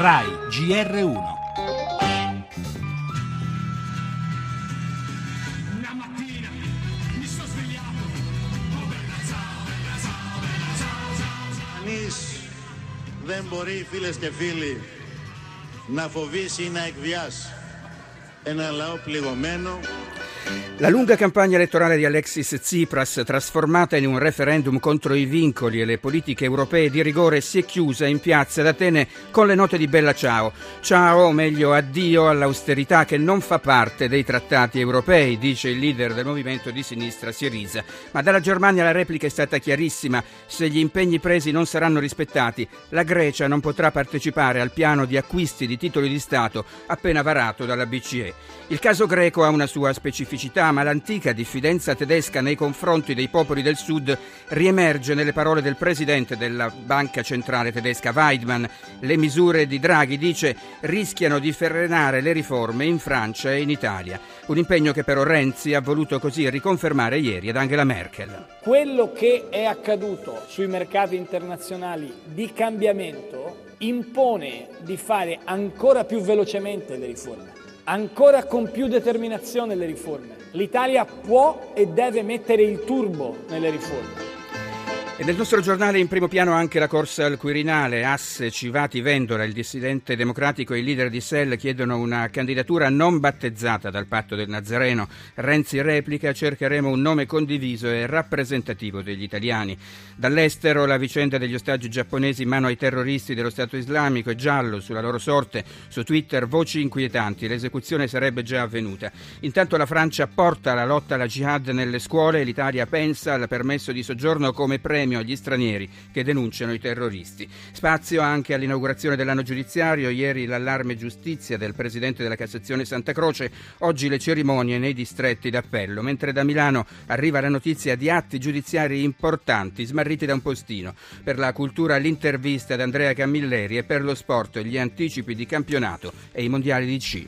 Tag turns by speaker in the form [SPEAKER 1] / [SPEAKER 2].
[SPEAKER 1] RAI GR1
[SPEAKER 2] Κανείς δεν μπορεί φίλες και φίλοι να φοβήσει ή να εκβιάσει ένα λαό πληγωμένο
[SPEAKER 3] La lunga campagna elettorale di Alexis Tsipras, trasformata in un referendum contro i vincoli e le politiche europee di rigore, si è chiusa in piazza ad Atene con le note di Bella Ciao. Ciao, o meglio addio all'austerità che non fa parte dei trattati europei, dice il leader del movimento di sinistra Syriza. Ma dalla Germania la replica è stata chiarissima. Se gli impegni presi non saranno rispettati, la Grecia non potrà partecipare al piano di acquisti di titoli di Stato appena varato dalla BCE. Il caso greco ha una sua specificità, ma l'antica diffidenza tedesca nei confronti dei popoli del Sud riemerge nelle parole del presidente della Banca Centrale tedesca Weidmann. Le misure di Draghi, dice, rischiano di frenare le riforme in Francia e in Italia. Un impegno che però Renzi ha voluto così riconfermare ieri ad Angela Merkel.
[SPEAKER 4] Quello che è accaduto sui mercati internazionali di cambiamento impone di fare ancora più velocemente le riforme ancora con più determinazione le riforme. L'Italia può e deve mettere il turbo nelle riforme.
[SPEAKER 3] E nel nostro giornale in primo piano anche la corsa al Quirinale. Asse, Civati, Vendola, il dissidente democratico e il leader di SEL chiedono una candidatura non battezzata dal patto del Nazareno. Renzi replica, cercheremo un nome condiviso e rappresentativo degli italiani. Dall'estero la vicenda degli ostaggi giapponesi in mano ai terroristi dello Stato islamico è giallo sulla loro sorte. Su Twitter voci inquietanti, l'esecuzione sarebbe già avvenuta. Intanto la Francia porta la lotta alla jihad nelle scuole e l'Italia pensa al permesso di soggiorno come premio premio agli stranieri che denunciano i terroristi. Spazio anche all'inaugurazione dell'anno giudiziario, ieri l'allarme giustizia del Presidente della Cassazione Santa Croce, oggi le cerimonie nei distretti d'appello, mentre da Milano arriva la notizia di atti giudiziari importanti smarriti da un postino. Per la cultura l'intervista ad Andrea Camilleri e per lo sport gli anticipi di campionato e i mondiali di C.